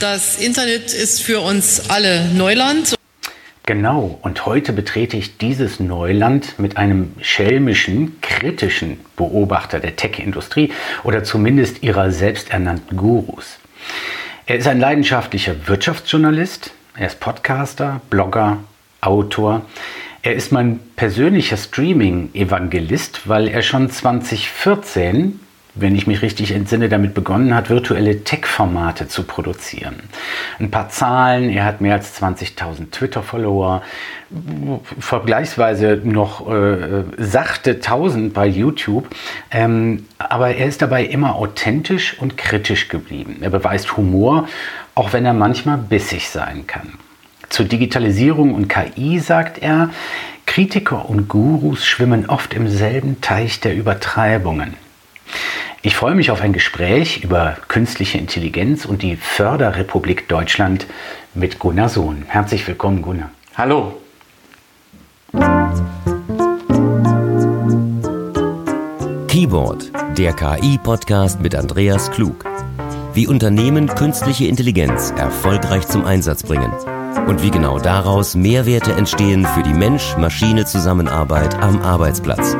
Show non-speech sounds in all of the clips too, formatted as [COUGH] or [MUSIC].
Das Internet ist für uns alle Neuland. Genau, und heute betrete ich dieses Neuland mit einem schelmischen, kritischen Beobachter der Tech-Industrie oder zumindest ihrer selbsternannten Gurus. Er ist ein leidenschaftlicher Wirtschaftsjournalist, er ist Podcaster, Blogger, Autor. Er ist mein persönlicher Streaming-Evangelist, weil er schon 2014 wenn ich mich richtig entsinne, damit begonnen hat, virtuelle Tech-Formate zu produzieren. Ein paar Zahlen, er hat mehr als 20.000 Twitter-Follower, vergleichsweise noch äh, sachte 1000 bei YouTube, ähm, aber er ist dabei immer authentisch und kritisch geblieben. Er beweist Humor, auch wenn er manchmal bissig sein kann. Zur Digitalisierung und KI sagt er, Kritiker und Gurus schwimmen oft im selben Teich der Übertreibungen. Ich freue mich auf ein Gespräch über künstliche Intelligenz und die Förderrepublik Deutschland mit Gunnar Sohn. Herzlich willkommen, Gunnar. Hallo. Keyboard, der KI-Podcast mit Andreas Klug. Wie Unternehmen künstliche Intelligenz erfolgreich zum Einsatz bringen und wie genau daraus Mehrwerte entstehen für die Mensch-Maschine-Zusammenarbeit am Arbeitsplatz.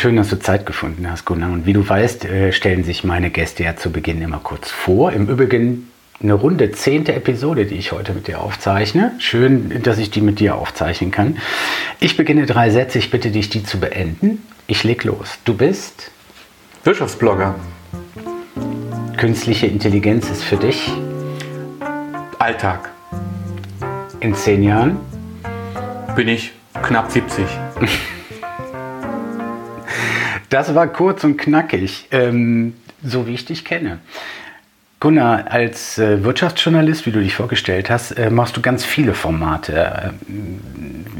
Schön, dass du Zeit gefunden hast, Gunnar. Und wie du weißt, äh, stellen sich meine Gäste ja zu Beginn immer kurz vor. Im Übrigen eine runde zehnte Episode, die ich heute mit dir aufzeichne. Schön, dass ich die mit dir aufzeichnen kann. Ich beginne drei Sätze. Ich bitte dich, die zu beenden. Ich leg los. Du bist Wirtschaftsblogger. Künstliche Intelligenz ist für dich Alltag. In zehn Jahren bin ich knapp 70. [LAUGHS] Das war kurz und knackig, ähm, so wie ich dich kenne. Gunnar, als äh, Wirtschaftsjournalist, wie du dich vorgestellt hast, äh, machst du ganz viele Formate. Äh,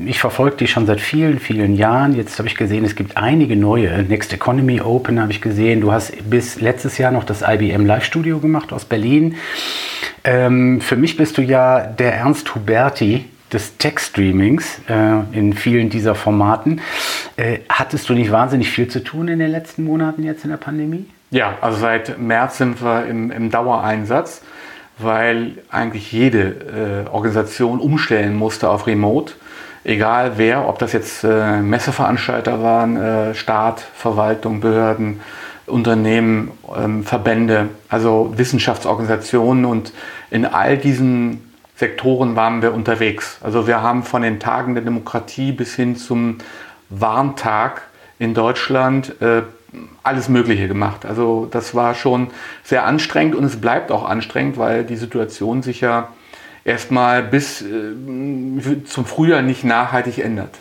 ich verfolge dich schon seit vielen, vielen Jahren. Jetzt habe ich gesehen, es gibt einige neue. Next Economy Open habe ich gesehen. Du hast bis letztes Jahr noch das IBM Live Studio gemacht aus Berlin. Ähm, für mich bist du ja der Ernst Huberti des Tech-Streamings äh, in vielen dieser Formaten. Äh, hattest du nicht wahnsinnig viel zu tun in den letzten Monaten jetzt in der Pandemie? Ja, also seit März sind wir im, im Dauereinsatz, weil eigentlich jede äh, Organisation umstellen musste auf Remote. Egal wer, ob das jetzt äh, Messeveranstalter waren, äh, Staat, Verwaltung, Behörden, Unternehmen, ähm, Verbände, also Wissenschaftsorganisationen und in all diesen Sektoren waren wir unterwegs. Also wir haben von den Tagen der Demokratie bis hin zum Warntag in Deutschland äh, alles Mögliche gemacht. Also das war schon sehr anstrengend und es bleibt auch anstrengend, weil die Situation sich ja erstmal bis äh, zum Frühjahr nicht nachhaltig ändert.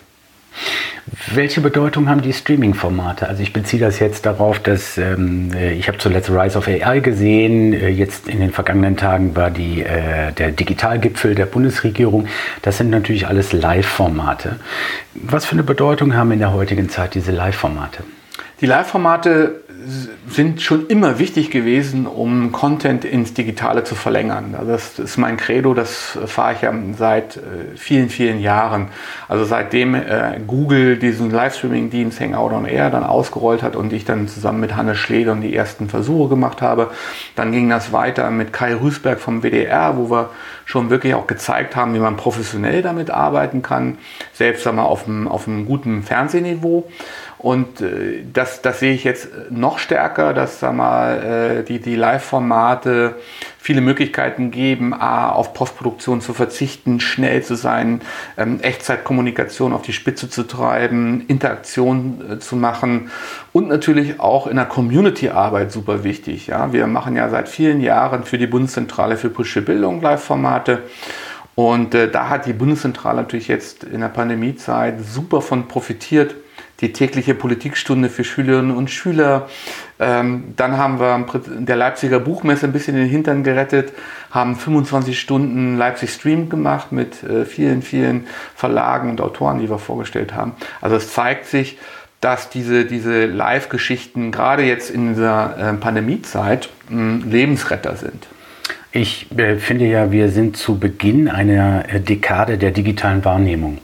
Welche Bedeutung haben die Streaming-Formate? Also ich beziehe das jetzt darauf, dass ähm, äh, ich habe zuletzt Rise of AI gesehen. Äh, jetzt in den vergangenen Tagen war die, äh, der Digitalgipfel der Bundesregierung. Das sind natürlich alles Live-Formate. Was für eine Bedeutung haben in der heutigen Zeit diese Live-Formate? Die Live-Formate sind schon immer wichtig gewesen, um Content ins Digitale zu verlängern. Also das ist mein Credo, das fahre ich ja seit äh, vielen, vielen Jahren. Also seitdem äh, Google diesen Livestreaming-Dienst Hangout on Air dann ausgerollt hat und ich dann zusammen mit Hannes Schledern die ersten Versuche gemacht habe, dann ging das weiter mit Kai Rüßberg vom WDR, wo wir schon wirklich auch gezeigt haben, wie man professionell damit arbeiten kann, selbst einmal auf einem, auf einem guten Fernsehniveau. Und äh, das, das sehe ich jetzt noch stärker, dass sag mal, äh, die, die Live-Formate viele Möglichkeiten geben, A, auf Postproduktion zu verzichten, schnell zu sein, ähm, Echtzeitkommunikation auf die Spitze zu treiben, Interaktion äh, zu machen und natürlich auch in der Community-Arbeit super wichtig. Ja? Wir machen ja seit vielen Jahren für die Bundeszentrale für politische Bildung Live-Formate. Und äh, da hat die Bundeszentrale natürlich jetzt in der Pandemiezeit super von profitiert die tägliche Politikstunde für Schülerinnen und Schüler. Ähm, dann haben wir der Leipziger Buchmesse ein bisschen den Hintern gerettet, haben 25 Stunden Leipzig Stream gemacht mit äh, vielen, vielen Verlagen und Autoren, die wir vorgestellt haben. Also es zeigt sich, dass diese, diese Live-Geschichten gerade jetzt in dieser äh, Pandemiezeit äh, Lebensretter sind. Ich äh, finde ja, wir sind zu Beginn einer äh, Dekade der digitalen Wahrnehmung.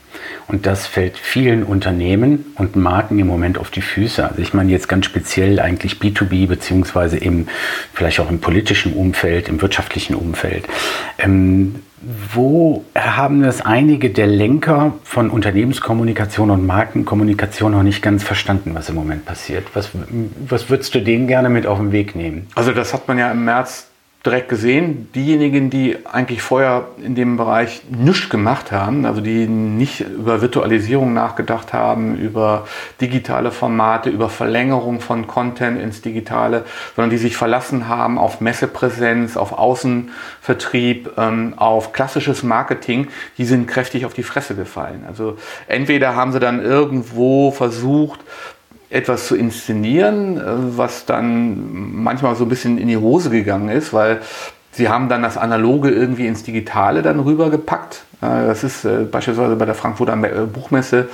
Und das fällt vielen Unternehmen und Marken im Moment auf die Füße. Also ich meine jetzt ganz speziell eigentlich B2B, beziehungsweise im, vielleicht auch im politischen Umfeld, im wirtschaftlichen Umfeld. Ähm, wo haben es einige der Lenker von Unternehmenskommunikation und Markenkommunikation noch nicht ganz verstanden, was im Moment passiert? Was, was würdest du denen gerne mit auf den Weg nehmen? Also das hat man ja im März direkt gesehen, diejenigen, die eigentlich vorher in dem Bereich nichts gemacht haben, also die nicht über Virtualisierung nachgedacht haben, über digitale Formate, über Verlängerung von Content ins Digitale, sondern die sich verlassen haben auf Messepräsenz, auf Außenvertrieb, ähm, auf klassisches Marketing, die sind kräftig auf die Fresse gefallen. Also entweder haben sie dann irgendwo versucht, etwas zu inszenieren, äh, was dann manchmal so ein bisschen in die Hose gegangen ist, weil sie haben dann das Analoge irgendwie ins Digitale dann rübergepackt. Äh, das ist äh, beispielsweise bei der Frankfurter Buchmesse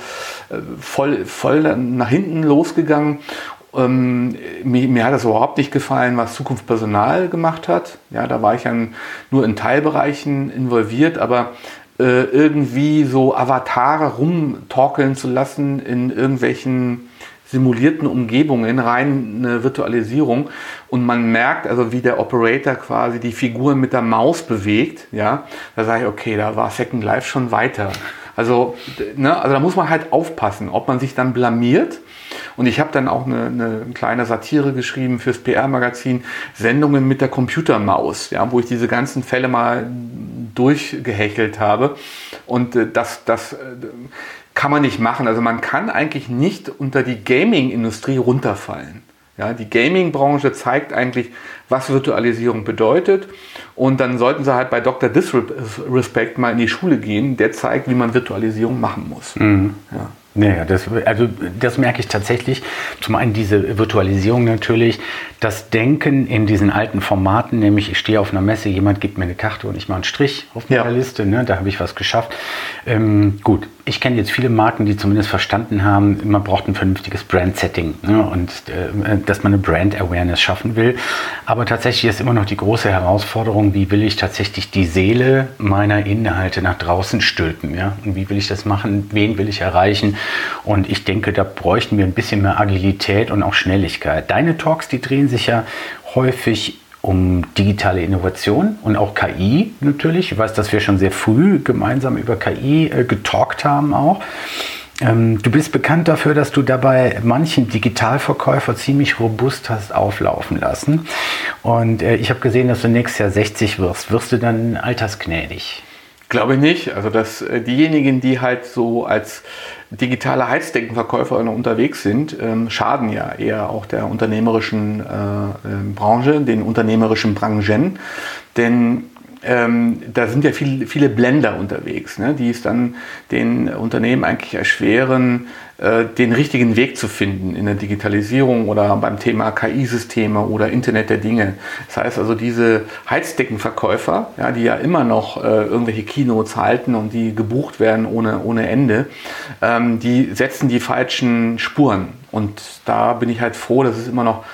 voll, voll nach hinten losgegangen. Ähm, mir, mir, hat das überhaupt nicht gefallen, was Zukunft Personal gemacht hat. Ja, da war ich dann nur in Teilbereichen involviert, aber äh, irgendwie so Avatare rumtorkeln zu lassen in irgendwelchen simulierten Umgebungen, rein eine Virtualisierung und man merkt also, wie der Operator quasi die Figuren mit der Maus bewegt, ja, da sage ich, okay, da war Second Life schon weiter. Also, ne, also da muss man halt aufpassen, ob man sich dann blamiert. Und ich habe dann auch eine, eine, kleine Satire geschrieben fürs PR-Magazin, Sendungen mit der Computermaus, ja, wo ich diese ganzen Fälle mal durchgehechelt habe. Und äh, das, das, äh, kann man nicht machen. Also man kann eigentlich nicht unter die Gaming-Industrie runterfallen. Ja, die Gaming-Branche zeigt eigentlich, was Virtualisierung bedeutet. Und dann sollten sie halt bei Dr. Disrespect mal in die Schule gehen. Der zeigt, wie man Virtualisierung machen muss. Mhm. Ja. Naja, das, also das merke ich tatsächlich. Zum einen diese Virtualisierung natürlich, das Denken in diesen alten Formaten, nämlich ich stehe auf einer Messe, jemand gibt mir eine Karte und ich mache einen Strich auf meiner ja. Liste, ne, da habe ich was geschafft. Ähm, gut, ich kenne jetzt viele Marken, die zumindest verstanden haben, man braucht ein vernünftiges Brand-Setting ne, und äh, dass man eine Brand-Awareness schaffen will. Aber tatsächlich ist immer noch die große Herausforderung, wie will ich tatsächlich die Seele meiner Inhalte nach draußen stülpen? Ja? Und wie will ich das machen? Wen will ich erreichen? Und ich denke, da bräuchten wir ein bisschen mehr Agilität und auch Schnelligkeit. Deine Talks, die drehen sich ja häufig um digitale Innovation und auch KI natürlich. Ich weiß, dass wir schon sehr früh gemeinsam über KI äh, getalkt haben auch. Ähm, du bist bekannt dafür, dass du dabei manchen Digitalverkäufer ziemlich robust hast auflaufen lassen. Und äh, ich habe gesehen, dass du nächstes Jahr 60 wirst. Wirst du dann altersgnädig? Glaube ich nicht. Also dass äh, diejenigen, die halt so als digitale Heizdeckenverkäufer unterwegs sind, ähm, schaden ja eher auch der unternehmerischen äh, äh, Branche, den unternehmerischen Branchen. Denn ähm, da sind ja viel, viele Blender unterwegs, ne, die es dann den Unternehmen eigentlich erschweren, äh, den richtigen Weg zu finden in der Digitalisierung oder beim Thema KI-Systeme oder Internet der Dinge. Das heißt also, diese Heizdeckenverkäufer, ja, die ja immer noch äh, irgendwelche Keynotes halten und die gebucht werden ohne, ohne Ende, ähm, die setzen die falschen Spuren. Und da bin ich halt froh, dass es immer noch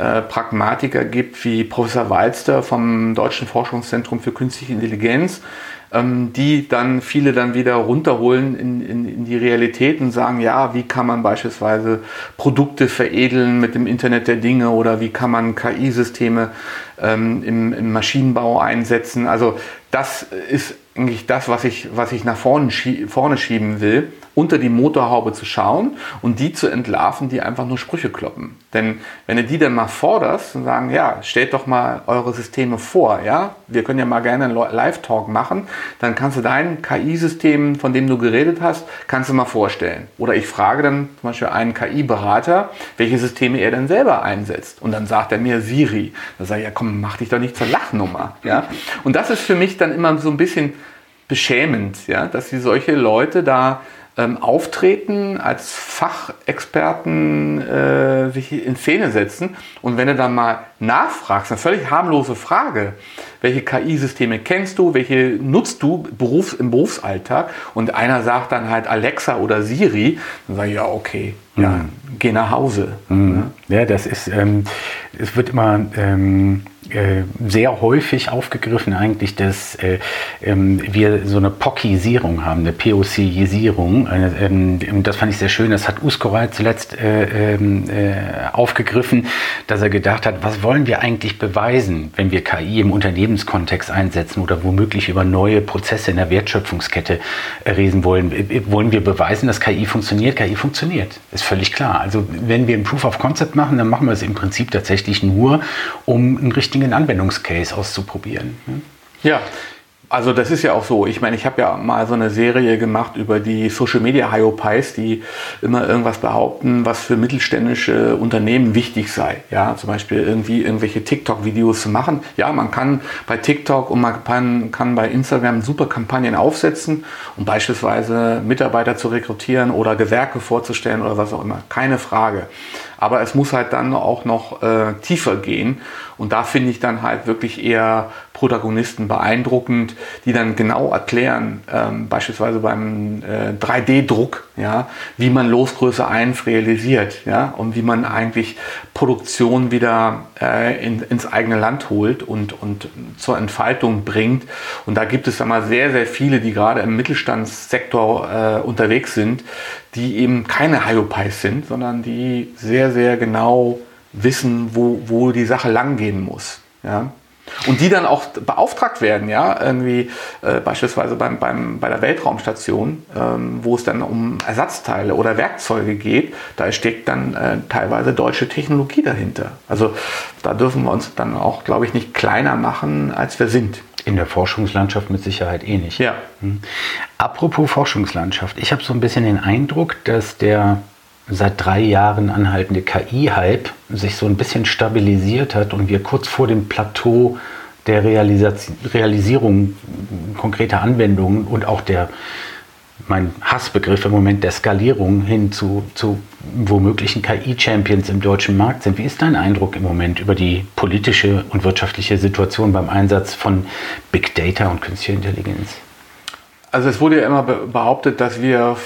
äh, Pragmatiker gibt wie Professor Walster vom Deutschen Forschungszentrum für Künstliche Intelligenz, ähm, die dann viele dann wieder runterholen in, in, in, die Realität und sagen, ja, wie kann man beispielsweise Produkte veredeln mit dem Internet der Dinge oder wie kann man KI-Systeme ähm, im, im Maschinenbau einsetzen. Also das ist eigentlich das, was ich, was ich nach vorne, schie vorne schieben will, unter die Motorhaube zu schauen und die zu entlarven, die einfach nur Sprüche kloppen. Denn wenn du die dann mal forderst und sagen, ja, stellt doch mal eure Systeme vor, ja, wir können ja mal gerne einen Live-Talk machen, dann kannst du dein KI-System, von dem du geredet hast, kannst du mal vorstellen. Oder ich frage dann zum Beispiel einen KI-Berater, welche Systeme er denn selber einsetzt. Und dann sagt er mir Siri. Da sage ich, ja komm, mach dich doch nicht zur Lachnummer. Ja? Und das ist für mich dann immer so ein bisschen beschämend, ja, dass sie solche Leute da ähm, auftreten, als Fachexperten äh, sich in Szene setzen. Und wenn du dann mal nachfragst, eine völlig harmlose Frage, welche KI-Systeme kennst du, welche nutzt du Berufs-, im Berufsalltag? Und einer sagt dann halt Alexa oder Siri, dann sage ich, ja, okay, ja, mhm. geh nach Hause. Mhm. Ja, das ist, ähm, es wird immer ähm, äh, sehr häufig aufgegriffen eigentlich, dass äh, ähm, wir so eine Pockisierung haben, eine POC-Isierung. Ähm, das fand ich sehr schön. Das hat Uskoray zuletzt äh, ähm, äh, aufgegriffen, dass er gedacht hat, was wollen wir eigentlich beweisen, wenn wir KI im Unternehmenskontext einsetzen oder womöglich über neue Prozesse in der Wertschöpfungskette reden wollen. Wollen wir beweisen, dass KI funktioniert? KI funktioniert, ist völlig klar. Also wenn wir ein Proof of Concept machen, dann machen wir es im Prinzip tatsächlich nur, um einen richtigen Anwendungscase auszuprobieren. Ja, also das ist ja auch so. Ich meine, ich habe ja mal so eine Serie gemacht über die Social Media Hyopies, die immer irgendwas behaupten, was für mittelständische Unternehmen wichtig sei. Ja, zum Beispiel irgendwie irgendwelche TikTok-Videos zu machen. Ja, man kann bei TikTok und man kann, bei Instagram super Kampagnen aufsetzen, um beispielsweise Mitarbeiter zu rekrutieren oder Gewerke vorzustellen oder was auch immer. Keine Frage. Aber es muss halt dann auch noch äh, tiefer gehen. Und da finde ich dann halt wirklich eher Protagonisten beeindruckend, die dann genau erklären, ähm, beispielsweise beim äh, 3D-Druck, ja, wie man Losgröße 1 realisiert ja, und wie man eigentlich Produktion wieder äh, in, ins eigene Land holt und, und zur Entfaltung bringt. Und da gibt es dann mal sehr, sehr viele, die gerade im Mittelstandssektor äh, unterwegs sind, die eben keine Hyopies sind, sondern die sehr, sehr genau wissen, wo, wo die Sache langgehen muss. Ja? Und die dann auch beauftragt werden, ja, irgendwie äh, beispielsweise beim, beim, bei der Weltraumstation, ähm, wo es dann um Ersatzteile oder Werkzeuge geht, da steckt dann äh, teilweise deutsche Technologie dahinter. Also da dürfen wir uns dann auch, glaube ich, nicht kleiner machen, als wir sind. In der Forschungslandschaft mit Sicherheit eh nicht. Ja. Hm. Apropos Forschungslandschaft, ich habe so ein bisschen den Eindruck, dass der seit drei Jahren anhaltende KI-Hype sich so ein bisschen stabilisiert hat und wir kurz vor dem Plateau der Realisierung konkreter Anwendungen und auch der, mein Hassbegriff im Moment, der Skalierung hin zu, zu womöglichen KI-Champions im deutschen Markt sind. Wie ist dein Eindruck im Moment über die politische und wirtschaftliche Situation beim Einsatz von Big Data und künstlicher Intelligenz? Also es wurde ja immer behauptet, dass wir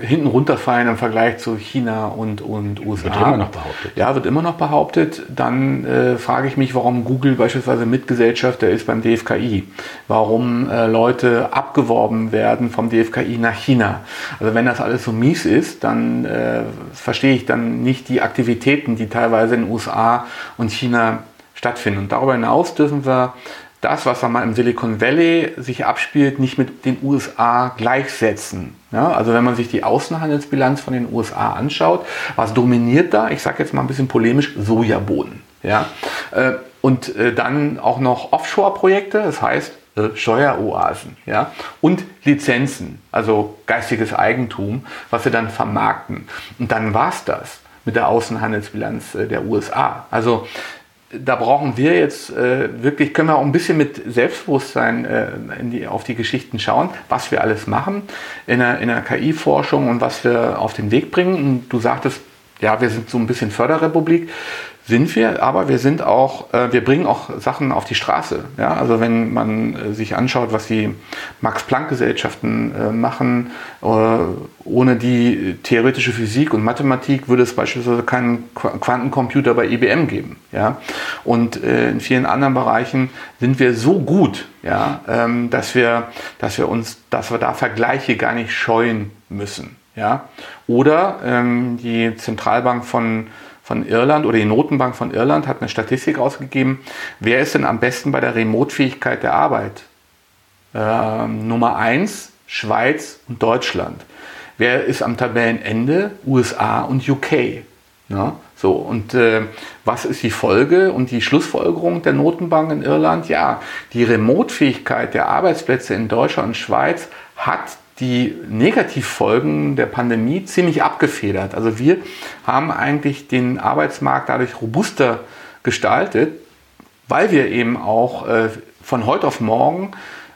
hinten runterfallen im Vergleich zu China und, und USA. Wird immer noch behauptet. Ja, wird immer noch behauptet. Dann äh, frage ich mich, warum Google beispielsweise Mitgesellschafter ist beim DFKI. Warum äh, Leute abgeworben werden vom DFKI nach China. Also wenn das alles so mies ist, dann äh, verstehe ich dann nicht die Aktivitäten, die teilweise in USA und China stattfinden. Und darüber hinaus dürfen wir das, was mal im Silicon Valley sich abspielt, nicht mit den USA gleichsetzen. Ja, also wenn man sich die Außenhandelsbilanz von den USA anschaut, was dominiert da? Ich sage jetzt mal ein bisschen polemisch, Sojabohnen. Ja? Äh, und äh, dann auch noch Offshore-Projekte, das heißt äh, Steueroasen ja? und Lizenzen, also geistiges Eigentum, was sie dann vermarkten. Und dann war es das mit der Außenhandelsbilanz der USA. Also da brauchen wir jetzt äh, wirklich, können wir auch ein bisschen mit Selbstbewusstsein äh, die, auf die Geschichten schauen, was wir alles machen in der, in der KI-Forschung und was wir auf den Weg bringen. Und du sagtest, ja, wir sind so ein bisschen Förderrepublik sind wir, aber wir sind auch, äh, wir bringen auch Sachen auf die Straße. Ja? Also wenn man äh, sich anschaut, was die Max-Planck-Gesellschaften äh, machen, äh, ohne die theoretische Physik und Mathematik würde es beispielsweise keinen Qu Quantencomputer bei IBM geben. Ja? Und äh, in vielen anderen Bereichen sind wir so gut, ja, ähm, dass, wir, dass wir uns, dass wir da Vergleiche gar nicht scheuen müssen. Ja? Oder ähm, die Zentralbank von von Irland oder die Notenbank von Irland hat eine Statistik ausgegeben, wer ist denn am besten bei der Remotefähigkeit der Arbeit? Ähm, Nummer 1, Schweiz und Deutschland. Wer ist am Tabellenende? USA und UK. Ja, so, und äh, was ist die Folge und die Schlussfolgerung der Notenbank in Irland? Ja, die Remotefähigkeit der Arbeitsplätze in Deutschland und Schweiz hat die Negativfolgen der Pandemie ziemlich abgefedert. Also wir haben eigentlich den Arbeitsmarkt dadurch robuster gestaltet, weil wir eben auch äh, von heute auf morgen,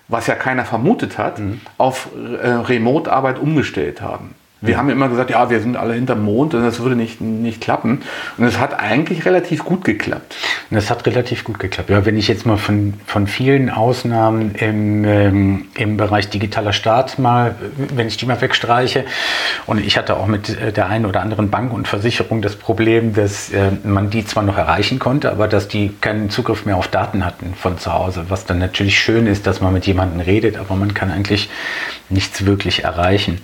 was ja keiner vermutet hat, mhm. auf äh, Remote-Arbeit umgestellt haben. Wir haben immer gesagt, ja, wir sind alle hinterm Mond und das würde nicht, nicht klappen. Und es hat eigentlich relativ gut geklappt. Das hat relativ gut geklappt. Ja, wenn ich jetzt mal von, von vielen Ausnahmen im, ähm, im Bereich digitaler Staat mal, wenn ich die mal wegstreiche, und ich hatte auch mit äh, der einen oder anderen Bank und Versicherung das Problem, dass äh, man die zwar noch erreichen konnte, aber dass die keinen Zugriff mehr auf Daten hatten von zu Hause. Was dann natürlich schön ist, dass man mit jemandem redet, aber man kann eigentlich nichts wirklich erreichen.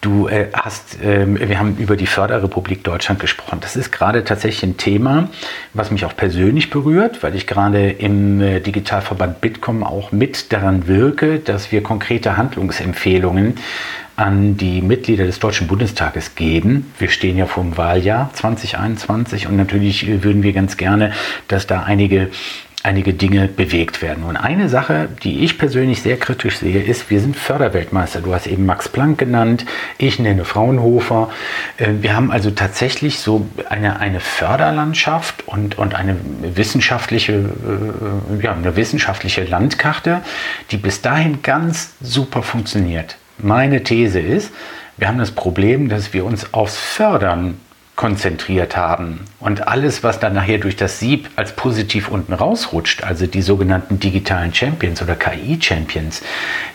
Du äh, hast, äh, wir haben über die Förderrepublik Deutschland gesprochen. Das ist gerade tatsächlich ein Thema, was mich auch persönlich berührt, weil ich gerade im äh, Digitalverband Bitkom auch mit daran wirke, dass wir konkrete Handlungsempfehlungen an die Mitglieder des Deutschen Bundestages geben. Wir stehen ja vor dem Wahljahr 2021 und natürlich würden wir ganz gerne, dass da einige einige Dinge bewegt werden. Und eine Sache, die ich persönlich sehr kritisch sehe, ist, wir sind Förderweltmeister. Du hast eben Max Planck genannt, ich nenne Fraunhofer. Äh, wir haben also tatsächlich so eine, eine Förderlandschaft und, und eine wissenschaftliche, äh, ja, eine wissenschaftliche Landkarte, die bis dahin ganz super funktioniert. Meine These ist, wir haben das Problem, dass wir uns aufs Fördern konzentriert haben. Und alles, was dann nachher durch das Sieb als positiv unten rausrutscht, also die sogenannten digitalen Champions oder KI-Champions,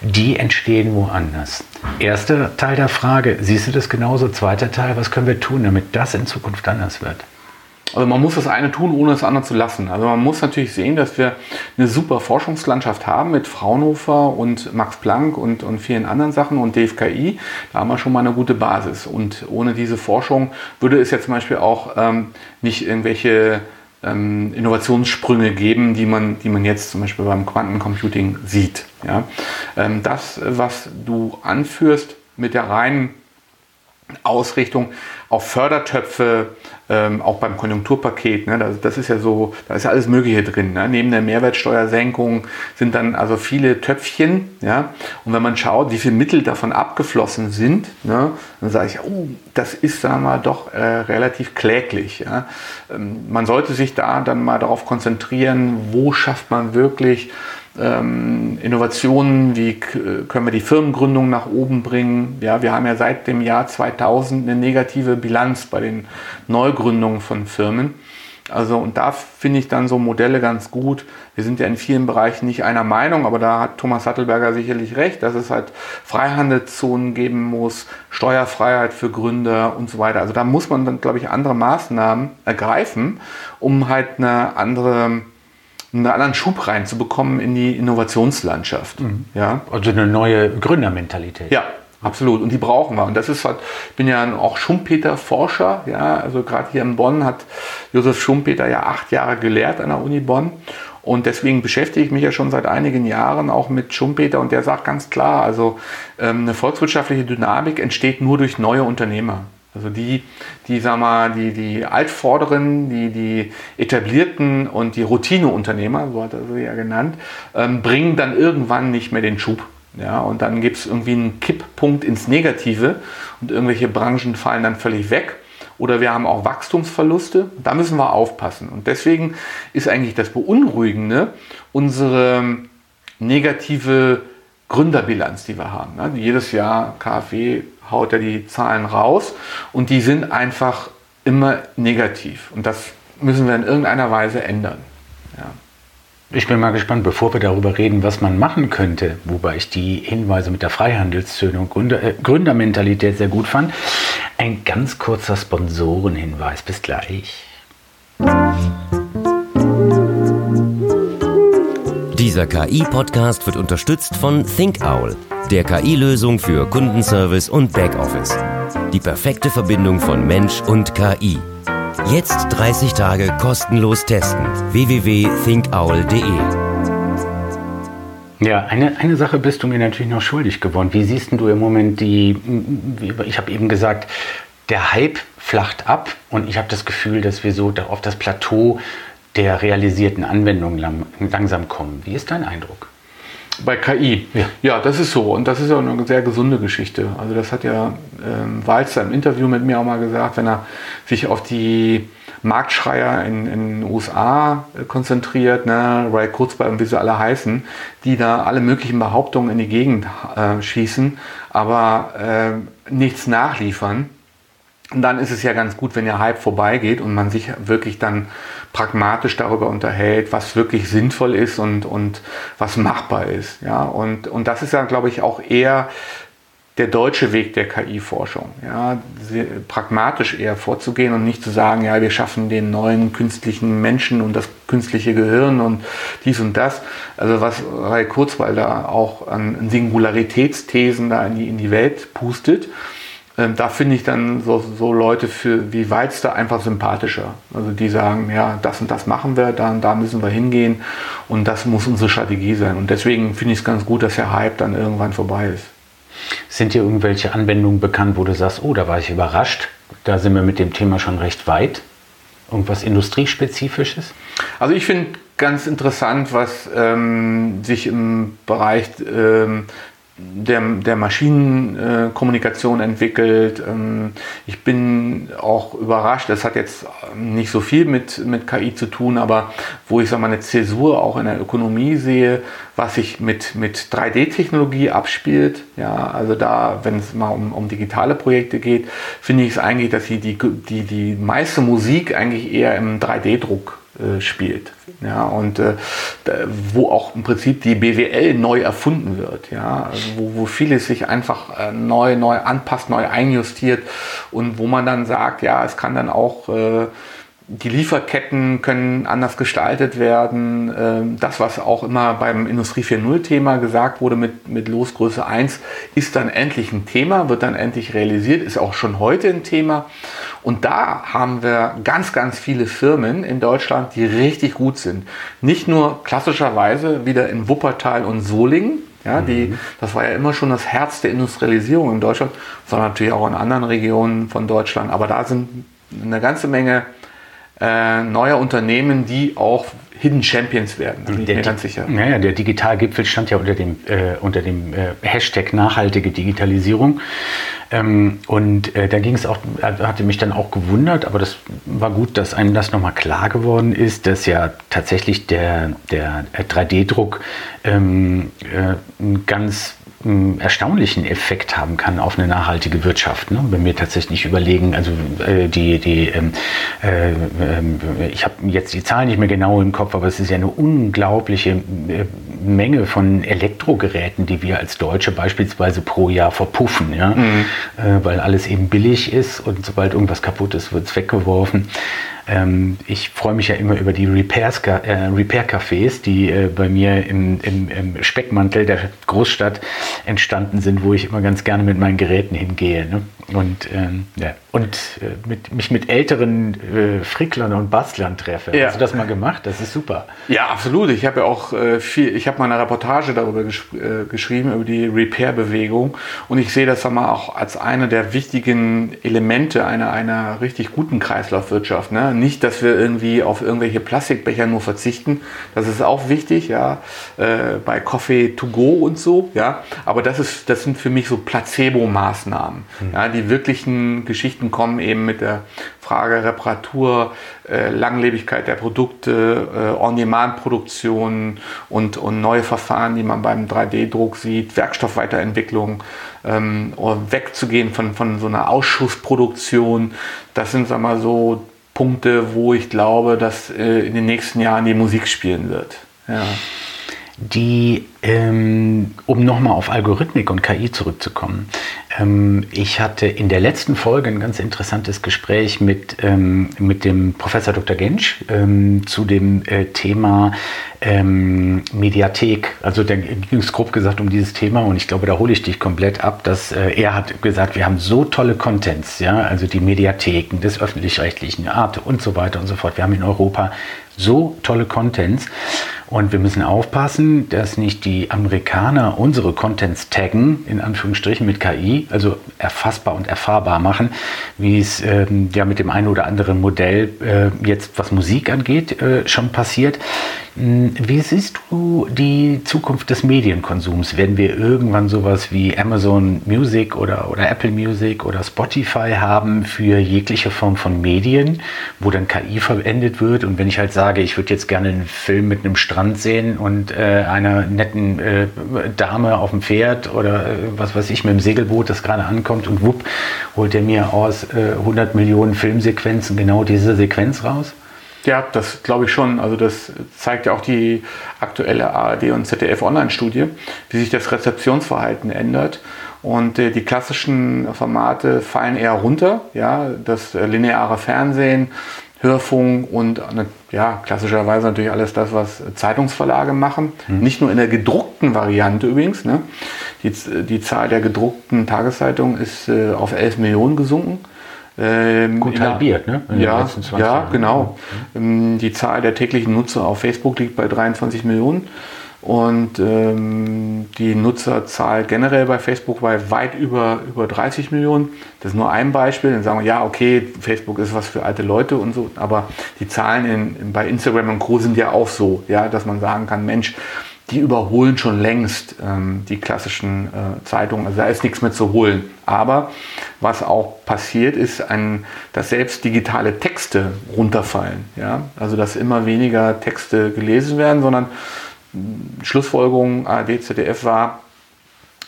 die entstehen woanders. Erster Teil der Frage, siehst du das genauso? Zweiter Teil, was können wir tun, damit das in Zukunft anders wird? Also man muss das eine tun, ohne das andere zu lassen. Also man muss natürlich sehen, dass wir eine super Forschungslandschaft haben mit Fraunhofer und Max Planck und, und vielen anderen Sachen und DFKI. Da haben wir schon mal eine gute Basis. Und ohne diese Forschung würde es ja zum Beispiel auch ähm, nicht irgendwelche ähm, Innovationssprünge geben, die man, die man jetzt zum Beispiel beim Quantencomputing sieht. Ja? Ähm, das, was du anführst mit der reinen Ausrichtung auf Fördertöpfe, ähm, auch beim Konjunkturpaket. Ne, das, das, ist ja so, da ist ja alles Mögliche drin. Ne? Neben der Mehrwertsteuersenkung sind dann also viele Töpfchen. Ja? Und wenn man schaut, wie viele Mittel davon abgeflossen sind, ne, dann sage ich, oh, das ist, sagen wir doch äh, relativ kläglich. Ja? Ähm, man sollte sich da dann mal darauf konzentrieren, wo schafft man wirklich ähm, Innovationen, wie können wir die Firmengründung nach oben bringen. Ja, wir haben ja seit dem Jahr 2000 eine negative Bilanz bei den Neugründungen von Firmen. Also und da finde ich dann so Modelle ganz gut. Wir sind ja in vielen Bereichen nicht einer Meinung, aber da hat Thomas Sattelberger sicherlich recht, dass es halt Freihandelszonen geben muss, Steuerfreiheit für Gründer und so weiter. Also da muss man dann, glaube ich, andere Maßnahmen ergreifen, um halt eine andere einen anderen Schub reinzubekommen in die Innovationslandschaft. Mhm. Ja? Also eine neue Gründermentalität. Ja, absolut. Und die brauchen wir. Und das ist halt, ich bin ja auch Schumpeter-Forscher. Ja? Also gerade hier in Bonn hat Josef Schumpeter ja acht Jahre gelehrt an der Uni Bonn. Und deswegen beschäftige ich mich ja schon seit einigen Jahren auch mit Schumpeter und der sagt ganz klar, also ähm, eine volkswirtschaftliche Dynamik entsteht nur durch neue Unternehmer. Also die, die, sag mal, die, die Altvorderen, die, die etablierten und die Routineunternehmer, so hat er sie ja genannt, ähm, bringen dann irgendwann nicht mehr den Schub. Ja, und dann gibt es irgendwie einen Kipppunkt ins Negative und irgendwelche Branchen fallen dann völlig weg. Oder wir haben auch Wachstumsverluste. Da müssen wir aufpassen. Und deswegen ist eigentlich das Beunruhigende unsere negative Gründerbilanz, die wir haben. Ne? Jedes Jahr KfW haut er die Zahlen raus und die sind einfach immer negativ. Und das müssen wir in irgendeiner Weise ändern. Ja. Ich bin mal gespannt, bevor wir darüber reden, was man machen könnte, wobei ich die Hinweise mit der Freihandelszone und Gründer, äh, Gründermentalität sehr gut fand. Ein ganz kurzer Sponsorenhinweis. Bis gleich. Dieser KI-Podcast wird unterstützt von ThinkOwl, der KI-Lösung für Kundenservice und Backoffice. Die perfekte Verbindung von Mensch und KI. Jetzt 30 Tage kostenlos testen. www.thinkowl.de ja, eine, eine Sache bist du mir natürlich noch schuldig geworden. Wie siehst du im Moment die, ich habe eben gesagt, der Hype flacht ab und ich habe das Gefühl, dass wir so auf das Plateau der realisierten Anwendung langsam kommen. Wie ist dein Eindruck? Bei KI. Ja. ja, das ist so. Und das ist ja eine sehr gesunde Geschichte. Also das hat ja ähm, Walzer im Interview mit mir auch mal gesagt, wenn er sich auf die Marktschreier in, in den USA äh, konzentriert, ne, Ray Kurzweil und wie sie alle heißen, die da alle möglichen Behauptungen in die Gegend äh, schießen, aber äh, nichts nachliefern. Dann ist es ja ganz gut, wenn der Hype vorbeigeht und man sich wirklich dann pragmatisch darüber unterhält, was wirklich sinnvoll ist und, und was machbar ist. Ja? Und, und das ist ja, glaube ich, auch eher der deutsche Weg der KI-Forschung. Ja, pragmatisch eher vorzugehen und nicht zu sagen, ja, wir schaffen den neuen künstlichen Menschen und das künstliche Gehirn und dies und das. Also was Ray Kurzweil da auch an Singularitätsthesen da in die, in die Welt pustet, ähm, da finde ich dann so, so Leute für wie Weizster einfach sympathischer. Also die sagen, ja, das und das machen wir, da und da müssen wir hingehen und das muss unsere Strategie sein. Und deswegen finde ich es ganz gut, dass der Hype dann irgendwann vorbei ist. Sind dir irgendwelche Anwendungen bekannt, wo du sagst, oh, da war ich überrascht, da sind wir mit dem Thema schon recht weit? Irgendwas Industriespezifisches? Also ich finde ganz interessant, was ähm, sich im Bereich ähm, der, der Maschinenkommunikation entwickelt. Ähm, ich bin auch überrascht, das hat jetzt nicht so viel mit, mit KI zu tun, aber wo ich sag mal, eine Zäsur auch in der Ökonomie sehe, was sich mit, mit 3D-Technologie abspielt. Ja, also da, wenn es mal um, um digitale Projekte geht, finde ich es eigentlich, dass die, die, die, die meiste Musik eigentlich eher im 3D-Druck äh, spielt. Ja, und äh, wo auch im Prinzip die BWL neu erfunden wird, ja, also wo, wo vieles sich einfach äh, neu, neu anpasst, neu einjustiert und wo man dann sagt, ja, es kann dann auch äh, die Lieferketten können anders gestaltet werden. Ähm, das, was auch immer beim Industrie 4.0-Thema gesagt wurde mit, mit Losgröße 1, ist dann endlich ein Thema, wird dann endlich realisiert, ist auch schon heute ein Thema. Und da haben wir ganz, ganz viele Firmen in Deutschland, die richtig gut sind. Nicht nur klassischerweise wieder in Wuppertal und Solingen, ja, die, mhm. das war ja immer schon das Herz der Industrialisierung in Deutschland, sondern natürlich auch in anderen Regionen von Deutschland. Aber da sind eine ganze Menge äh, neuer Unternehmen, die auch Hidden Champions werden. Da bin ich mir ganz sicher. Naja, der Digitalgipfel stand ja unter dem, äh, unter dem äh, Hashtag nachhaltige Digitalisierung. Ähm, und äh, da ging es auch, hatte mich dann auch gewundert, aber das war gut, dass einem das nochmal klar geworden ist, dass ja tatsächlich der, der 3D-Druck äh, ähm, äh, ein ganz erstaunlichen Effekt haben kann auf eine nachhaltige Wirtschaft. Ne? Wenn wir tatsächlich überlegen, also äh, die, die ähm, äh, äh, ich habe jetzt die Zahlen nicht mehr genau im Kopf, aber es ist ja eine unglaubliche äh, Menge von Elektrogeräten, die wir als Deutsche beispielsweise pro Jahr verpuffen, ja? Mhm. Äh, weil alles eben billig ist und sobald irgendwas kaputt ist, wird es weggeworfen. Ähm, ich freue mich ja immer über die Repairs-Cafés, äh, Repair die äh, bei mir im, im, im, Speckmantel der Großstadt entstanden sind, wo ich immer ganz gerne mit meinen Geräten hingehe. Ne? Und, ähm, ja. und äh, mit, mich mit älteren äh, Fricklern und Bastlern treffe. Ja. Hast du das mal gemacht? Das ist super. Ja, absolut. Ich habe ja auch äh, viel, ich habe mal eine Reportage darüber gesch äh, geschrieben, über die Repair-Bewegung. Und ich sehe das mal auch als eine der wichtigen Elemente einer, einer richtig guten Kreislaufwirtschaft. Ne? Nicht, dass wir irgendwie auf irgendwelche Plastikbecher nur verzichten. Das ist auch wichtig, ja, äh, bei Coffee to go und so, ja. Aber das ist, das sind für mich so Placebo-Maßnahmen. Mhm. Ja, die wirklichen Geschichten kommen eben mit der Frage Reparatur, äh, Langlebigkeit der Produkte, äh, On-Demand-Produktion und, und neue Verfahren, die man beim 3D-Druck sieht, Werkstoffweiterentwicklung, ähm, wegzugehen von, von so einer Ausschussproduktion. Das sind, sag mal, so Punkte, wo ich glaube, dass äh, in den nächsten Jahren die Musik spielen wird. Ja. Die, ähm, um nochmal auf Algorithmik und KI zurückzukommen. Ähm, ich hatte in der letzten Folge ein ganz interessantes Gespräch mit, ähm, mit dem Professor Dr. Gensch ähm, zu dem äh, Thema ähm, Mediathek. Also da ging es grob gesagt um dieses Thema und ich glaube, da hole ich dich komplett ab, dass äh, er hat gesagt, wir haben so tolle Contents, ja, also die Mediatheken des öffentlich-rechtlichen Arte und so weiter und so fort. Wir haben in Europa so tolle Contents. Und wir müssen aufpassen, dass nicht die Amerikaner unsere Contents taggen, in Anführungsstrichen mit KI, also erfassbar und erfahrbar machen, wie es ähm, ja mit dem einen oder anderen Modell äh, jetzt, was Musik angeht, äh, schon passiert. Hm, wie siehst du die Zukunft des Medienkonsums? Werden wir irgendwann sowas wie Amazon Music oder, oder Apple Music oder Spotify haben für jegliche Form von Medien, wo dann KI verwendet wird? Und wenn ich halt sage, ich würde jetzt gerne einen Film mit einem Strand sehen und äh, einer netten äh, Dame auf dem Pferd oder äh, was weiß ich mit dem Segelboot, das gerade ankommt und wupp, holt er mir aus 100 äh, Millionen Filmsequenzen genau diese Sequenz raus? Ja, das glaube ich schon. Also das zeigt ja auch die aktuelle ARD und ZDF Online-Studie, wie sich das Rezeptionsverhalten ändert. Und äh, die klassischen Formate fallen eher runter. Ja, das äh, lineare Fernsehen, Hörfunk und äh, ja, klassischerweise natürlich alles das, was Zeitungsverlage machen. Mhm. Nicht nur in der gedruckten Variante übrigens. Ne? Die, die Zahl der gedruckten Tageszeitungen ist äh, auf 11 Millionen gesunken. Ähm, Gut halbiert, ne? ja, ja Jahren. genau. Mhm. Die Zahl der täglichen Nutzer auf Facebook liegt bei 23 Millionen. Und ähm, die Nutzerzahl generell bei Facebook war weit über, über 30 Millionen. Das ist nur ein Beispiel. Dann sagen wir, ja, okay, Facebook ist was für alte Leute und so. Aber die Zahlen in, in, bei Instagram und Co. sind ja auch so, ja, dass man sagen kann, Mensch, die überholen schon längst ähm, die klassischen äh, Zeitungen. Also da ist nichts mehr zu holen. Aber was auch passiert, ist, ein, dass selbst digitale Texte runterfallen. Ja? Also dass immer weniger Texte gelesen werden, sondern Schlussfolgerung ARD, ZDF war,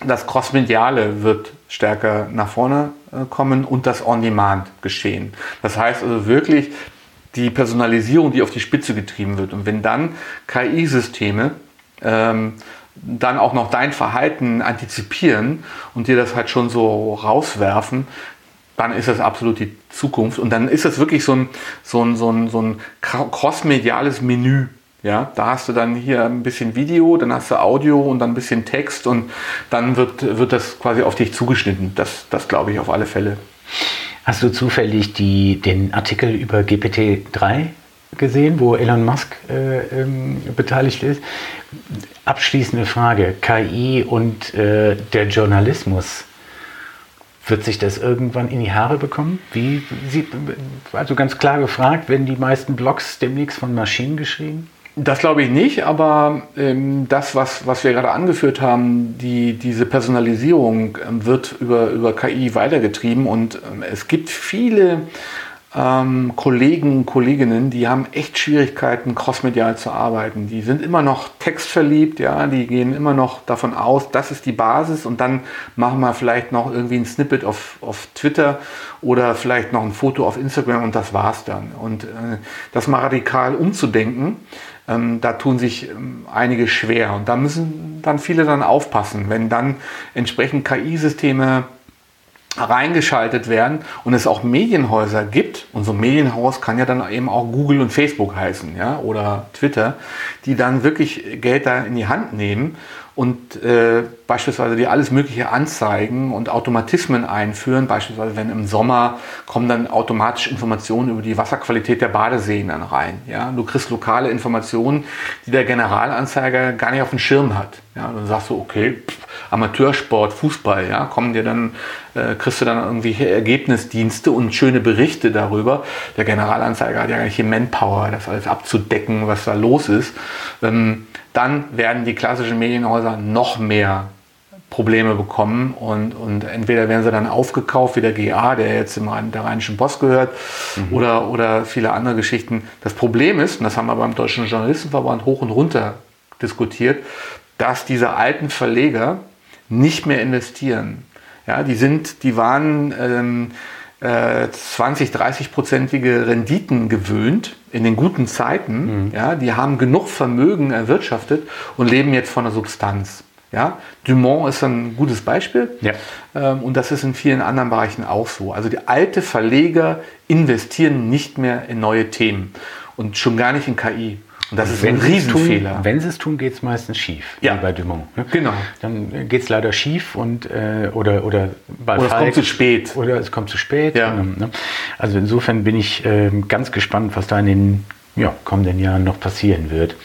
das Crossmediale wird stärker nach vorne äh, kommen und das On-Demand geschehen. Das heißt also wirklich die Personalisierung, die auf die Spitze getrieben wird. Und wenn dann KI-Systeme ähm, dann auch noch dein Verhalten antizipieren und dir das halt schon so rauswerfen, dann ist das absolut die Zukunft. Und dann ist das wirklich so ein, so ein, so ein, so ein crossmediales Menü. Ja, da hast du dann hier ein bisschen Video, dann hast du Audio und dann ein bisschen Text und dann wird, wird das quasi auf dich zugeschnitten. Das, das glaube ich auf alle Fälle. Hast du zufällig die, den Artikel über GPT-3 gesehen, wo Elon Musk äh, ähm, beteiligt ist? Abschließende Frage: KI und äh, der Journalismus. Wird sich das irgendwann in die Haare bekommen? Wie also ganz klar gefragt, werden die meisten Blogs demnächst von Maschinen geschrieben? Das glaube ich nicht, aber ähm, das, was, was wir gerade angeführt haben, die, diese Personalisierung ähm, wird über, über KI weitergetrieben und ähm, es gibt viele ähm, Kollegen, Kolleginnen, die haben echt Schwierigkeiten, crossmedial zu arbeiten. Die sind immer noch textverliebt, ja, die gehen immer noch davon aus, das ist die Basis und dann machen wir vielleicht noch irgendwie ein Snippet auf, auf Twitter oder vielleicht noch ein Foto auf Instagram und das war's dann. Und äh, das mal radikal umzudenken, ähm, da tun sich ähm, einige schwer. Und da müssen dann viele dann aufpassen, wenn dann entsprechend KI-Systeme reingeschaltet werden und es auch Medienhäuser gibt, und so ein Medienhaus kann ja dann eben auch Google und Facebook heißen, ja, oder Twitter, die dann wirklich Geld da in die Hand nehmen und äh, beispielsweise die alles Mögliche anzeigen und Automatismen einführen. Beispielsweise, wenn im Sommer kommen dann automatisch Informationen über die Wasserqualität der Badeseen dann rein. Ja? Du kriegst lokale Informationen, die der Generalanzeiger gar nicht auf dem Schirm hat. Ja? Dann sagst du, okay, pff, Amateursport, Fußball, ja, kommen dir dann, äh, kriegst du dann irgendwelche Ergebnisdienste und schöne Berichte darüber. Der Generalanzeiger hat ja gar nicht die Manpower, das alles abzudecken, was da los ist. Ähm, dann werden die klassischen Medienhäuser noch mehr Probleme bekommen und, und entweder werden sie dann aufgekauft wie der GA, der jetzt im der Rheinischen Post gehört, mhm. oder, oder viele andere Geschichten. Das Problem ist, und das haben wir beim Deutschen Journalistenverband hoch und runter diskutiert, dass diese alten Verleger nicht mehr investieren. Ja, die sind, die waren ähm, äh, 20, 30 prozentige Renditen gewöhnt in den guten Zeiten. Mhm. Ja, die haben genug Vermögen erwirtschaftet und leben jetzt von der Substanz. Ja, Dumont ist ein gutes Beispiel ja. ähm, und das ist in vielen anderen Bereichen auch so. Also die alte Verleger investieren nicht mehr in neue Themen und schon gar nicht in KI. Und das ist wenn ein Riesenfehler. Wenn sie es tun, geht es meistens schief, ja. wie bei Dumont. Ne? Genau. Dann geht es leider schief und, äh, oder, oder bei Oder Falk, es kommt zu spät. Oder es kommt zu spät. Ja. Und, ne? Also insofern bin ich äh, ganz gespannt, was da in den ja, kommenden Jahren noch passieren wird.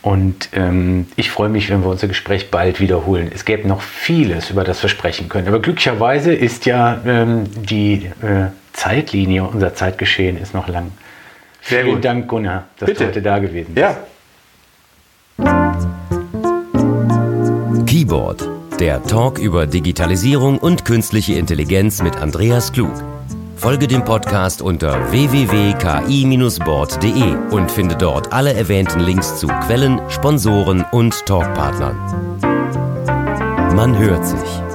Und ähm, ich freue mich, wenn wir unser Gespräch bald wiederholen. Es gäbe noch vieles, über das wir sprechen können. Aber glücklicherweise ist ja ähm, die äh, Zeitlinie, unser Zeitgeschehen ist noch lang. Sehr Vielen gut. Dank, Gunnar, dass Bitte. du heute da gewesen bist. Ja. Keyboard, der Talk über Digitalisierung und künstliche Intelligenz mit Andreas Klug. Folge dem Podcast unter www.ki-board.de und finde dort alle erwähnten Links zu Quellen, Sponsoren und Talkpartnern. Man hört sich.